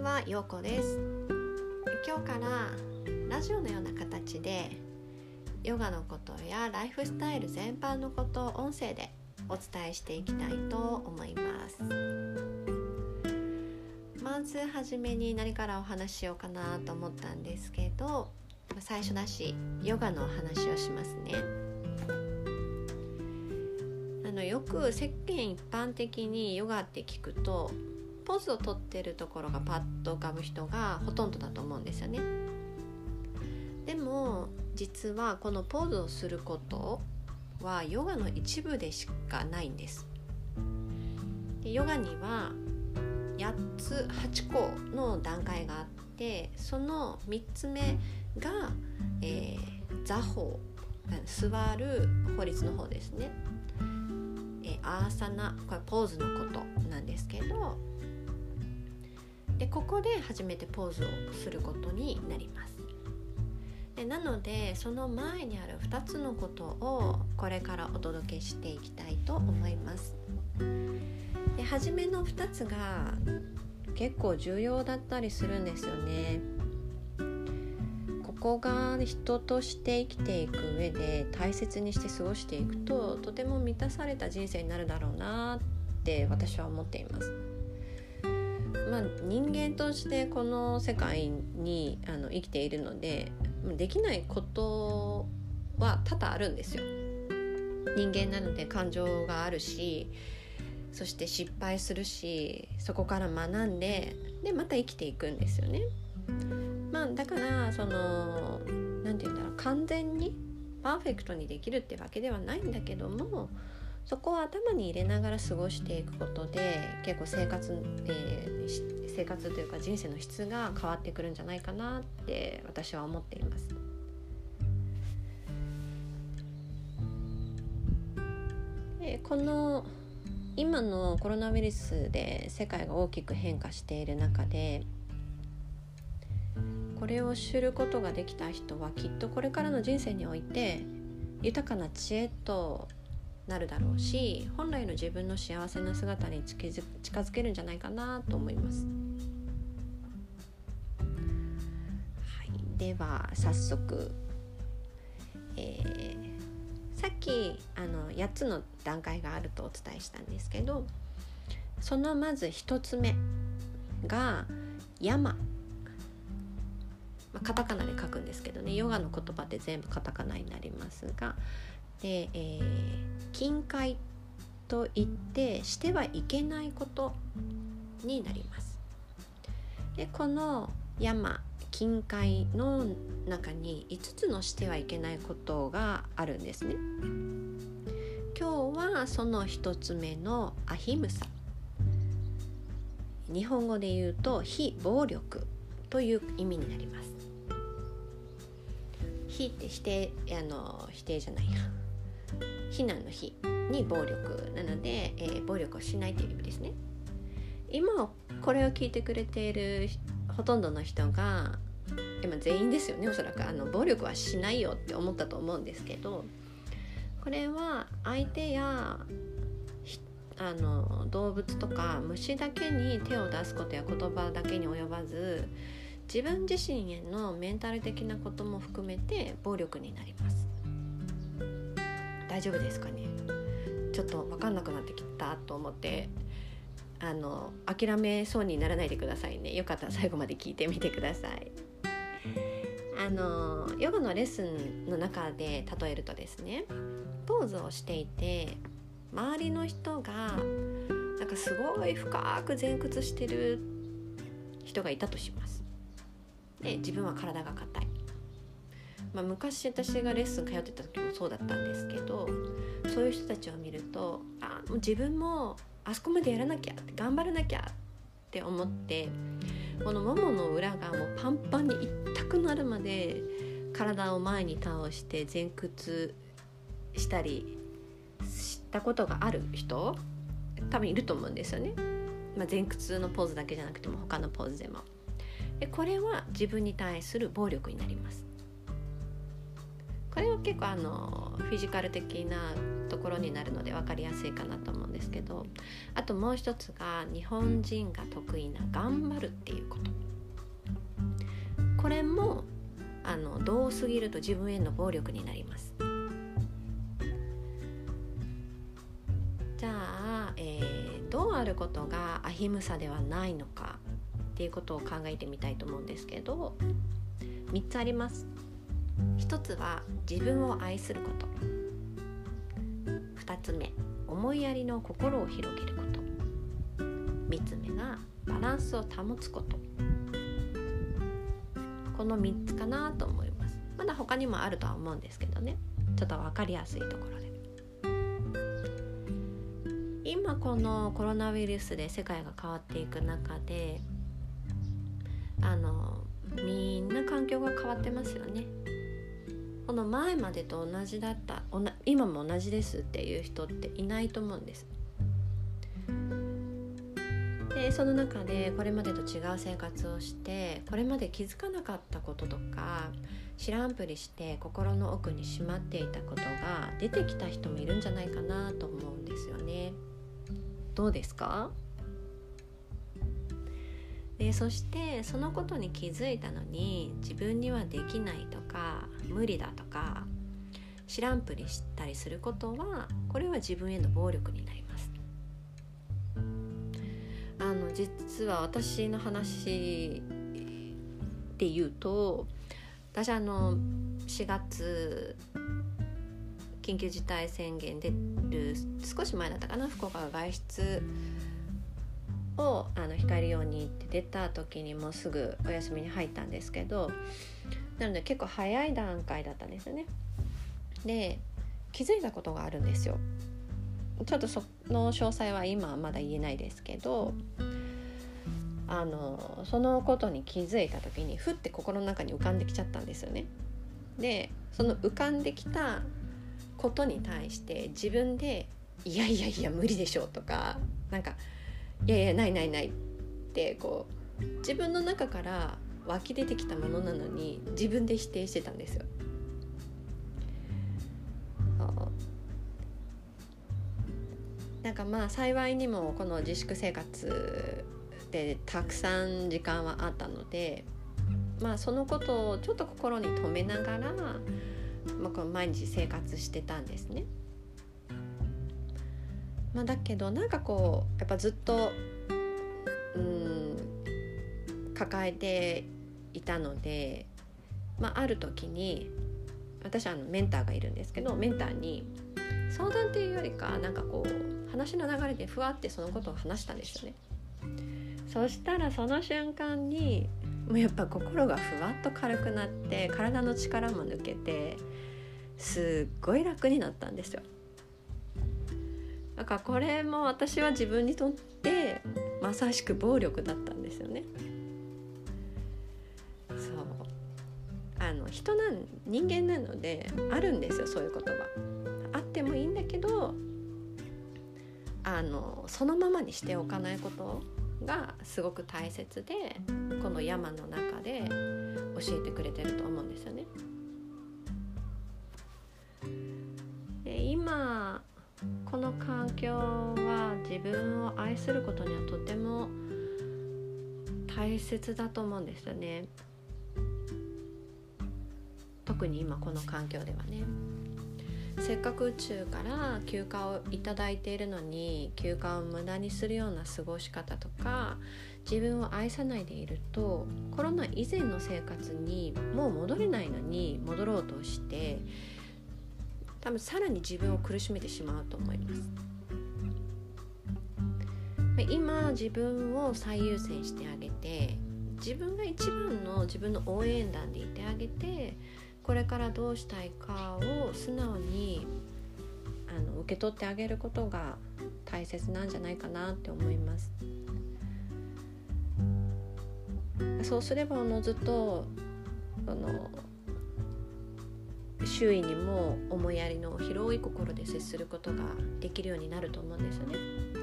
はようこです。今日からラジオのような形でヨガのことやライフスタイル全般のことを音声でお伝えしていきたいと思います。まずはじめに何からお話ししようかなと思ったんですけど最初だしヨガのお話をしますね。あのよく世間一般的にヨガって聞くとポーズをとってるところがパッと浮かぶ人がほとんどだと思うんですよね。でも実はこのポーズをすることはヨガの一部でしかないんです。でヨガには8つ8個の段階があってその3つ目が、えー、座法座る法律の方ですね、えー、アーサナこれポーズのことなんですけどでここで初めてポーズをすることになります。でなのでその前にある2つのことをこれからお届けしていきたいと思います。で初めの2つが結構重要だったりするんですよね。ここが人として生きていく上で大切にして過ごしていくととても満たされた人生になるだろうなって私は思っています。まあ、人間としてこの世界にあの生きているのでできないことは多々あるんですよ。人間なので感情があるしそして失敗するしそこから学んででまた生きていくんですよね。まあ、だからその何て言うんだろう完全にパーフェクトにできるってわけではないんだけどもそこを頭に入れながら過ごしていくことで結構生活、えー、生活というか人生の質が変わってくるんじゃないかなって私は思っています。でこの今のコロナウイルスで世界が大きく変化している中でこれを知ることができた人はきっとこれからの人生において豊かな知恵となるだろうし本来の自分の幸せな姿に近づけるんじゃないかなと思います。はい、では早速、えー、さっきあの8つの段階があるとお伝えしたんですけどそのまず1つ目が山まあ、カタカナで書くんですけどねヨガの言葉って全部カタカナになりますがで、えー、近海と言ってしてはいけないことになります。でこの山近海の中に5つのしてはいけないことがあるんですね。今日はその1つ目のアヒムサ日本語で言うと非暴力という意味になります。非って否定あの否定じゃないや非難の非に暴力なので、えー、暴力をしないという意味ですね。今これを聞いてくれているほとんどの人が今全員ですよねおそらく。あの暴力はしないよって思ったと思うんですけどこれは相手やあの動物とか虫だけに手を出すことや言葉だけに及ばず自分自身へのメンタル的なことも含めて暴力になります。大丈夫ですかね。ちょっと分かんなくなってきたと思ってあの諦めそうにならないでくださいね。よかったら最後まで聞いてみてください。あのヨガのレッスンの中で例えるとですねポーズをしていて周りの人がなんかすごい深く前屈してる人がいたとします。で自分は体が硬い。まあ、昔私がレッスン通ってた時もそうだったんですけどそういう人たちを見るとあもう自分もあそこまでやらなきゃ頑張らなきゃって思ってこのももの裏がもうパンパンに痛くなるまで体を前に倒して前屈したりしたことがある人多分いると思うんですよね。まあ、前屈のポーズだけじゃなくても他のポーズでも。でこれは自分に対する暴力になります。これは結構あのフィジカル的なところになるので分かりやすいかなと思うんですけどあともう一つが日本人が得意な頑張るっていうこと。これもあのどうすぎると自分への暴力になります。じゃあ、えー、どうあることがアヒムサではないのかっていうことを考えてみたいと思うんですけど3つあります。1つは自分を愛すること。2つ目思いやりの心を広げること。3つ目がバランスを保つこと。この3つかなと思います。まだ他にもあるとは思うんですけどね。ちょっと分かりやすいところで。今このコロナウイルスで世界が変わっていく中であのみんな環境が変わってますよね。この前までと同じだった今も同じですっていう人っていないと思うんですでその中でこれまでと違う生活をしてこれまで気づかなかったこととか知らんぷりして心の奥にしまっていたことが出てきた人もいるんじゃないかなと思うんですよね。どうですか？でそしてそのことに気づいたのに自分にはできないとか無理だとか知らんぷりしたりすることはこれは自分への暴力になります。あの実は私の話で言うと私あの4月緊急事態宣言出る少し前だったかな福岡が外出をあの控えるようにって出た時にもうすぐお休みに入ったんですけどなので結構早い段階だったんですよね。で気づいたことがあるんですよ。ちょっとその詳細は今はまだ言えないですけどあのそのことに気づいた時にふって心の中に浮かんできちゃったんですよね。でその浮かんできたことに対して自分で「いやいやいや無理でしょ」とかなんか「いやいやないないない」ってこう自分の中から湧き出てきたものなのに自分で否定してたんですよ。なんかまあ幸いにもこの自粛生活でたくさん時間はあったのでまあそのことをちょっと心に留めながらまあ、この毎日生活してたんですね。まあ、だけどなんかこうやっぱずっとうん抱えていたので、まあ、ある時に私はあのメンターがいるんですけどメンターに相談っていうよりかなんかこう話の流れでふわってそのことを話したんですよね。そしたらその瞬間にもうやっぱ心がふわっと軽くなって体の力も抜けてすっごい楽になったんですよだからこれも私は自分にとってまさしく暴力だったんですよね。そう。あの人なん人間なのであるんですよそういうことはあってもいいんだけどあのそのままにしておかないことがすごく大切でこの山の中で教えてくれてると思うんですよね。で今この環境は自分を愛することにはとても大切だと思うんですよね。特に今この環境ではね。せっかく宇宙から休暇を頂いているのに休暇を無駄にするような過ごし方とか自分を愛さないでいるとコロナ以前の生活にもう戻れないのに戻ろうとして多分さらに自分を苦しめてしまうと思います。今自分を最優先してあげて自分が一番の自分の応援団でいてあげてこれからどうしたいかを素直にあの受け取ってあげることが大切なんじゃないかなって思います。そうすればおのずとその周囲にも思いやりの広い心で接することができるようになると思うんですよね。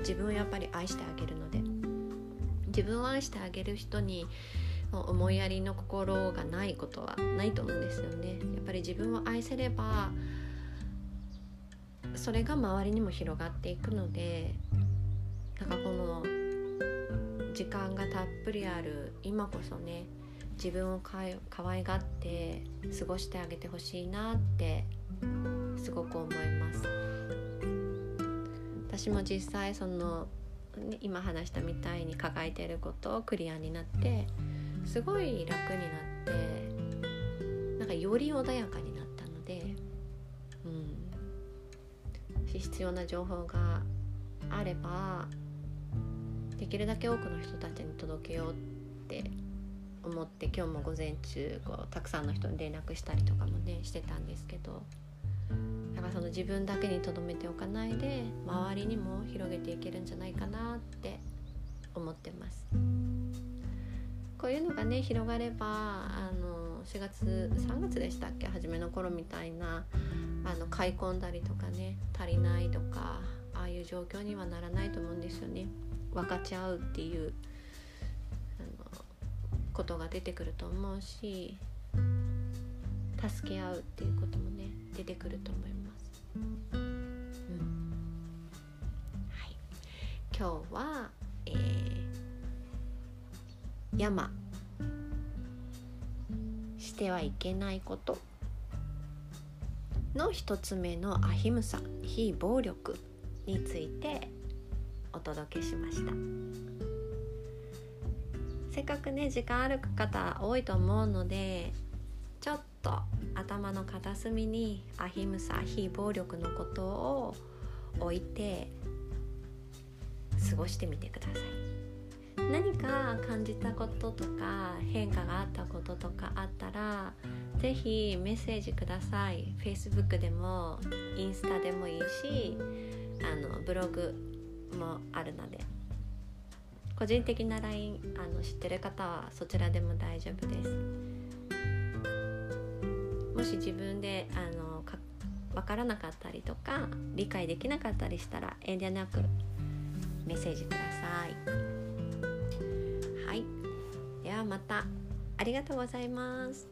自分をやっぱり愛してあげるので自分を愛してあげる人に思いやりの心がないことはないと思うんですよね。やっぱり自分を愛せればそれが周りにも広がっていくのでなんかこの時間がたっぷりある今こそね自分をか可愛がって過ごしてあげてほしいなってすごく思います。私も実際その、今話したみたいに抱えてることをクリアになってすごい楽になってなんかより穏やかになったので、うん、必要な情報があればできるだけ多くの人たちに届けようって思って今日も午前中こうたくさんの人に連絡したりとかもねしてたんですけどだからその自分だけにとどめておかないで周りにも広げていけるんじゃないかなって思ってます。こういうのがね広がればあの4月3月でしたっけ？初めの頃みたいなあの買い込んだりとかね足りないとかああいう状況にはならないと思うんですよね。分かち合うっていうことが出てくると思うし助け合うっていうこともね出てくると思います。うんはい、今日は、えー、山してはいけないことの一つ目のアヒムサ非暴力についてお届けしました。せっかくね時間ある方多いと思うのでちょっと頭の片隅にアヒムサ非暴力のことを置いて過ごしてみてください。何か感じたこととか変化があったこととかあったら是非メッセージください。Facebook でもインスタでもいいしあのブログもあるので。個人的な LINE あの知ってる方はそちらでも大丈夫です。もし自分であのか分からなかったりとか理解できなかったりしたら遠慮なくメッセージください。はい。ではまた。ありがとうございます。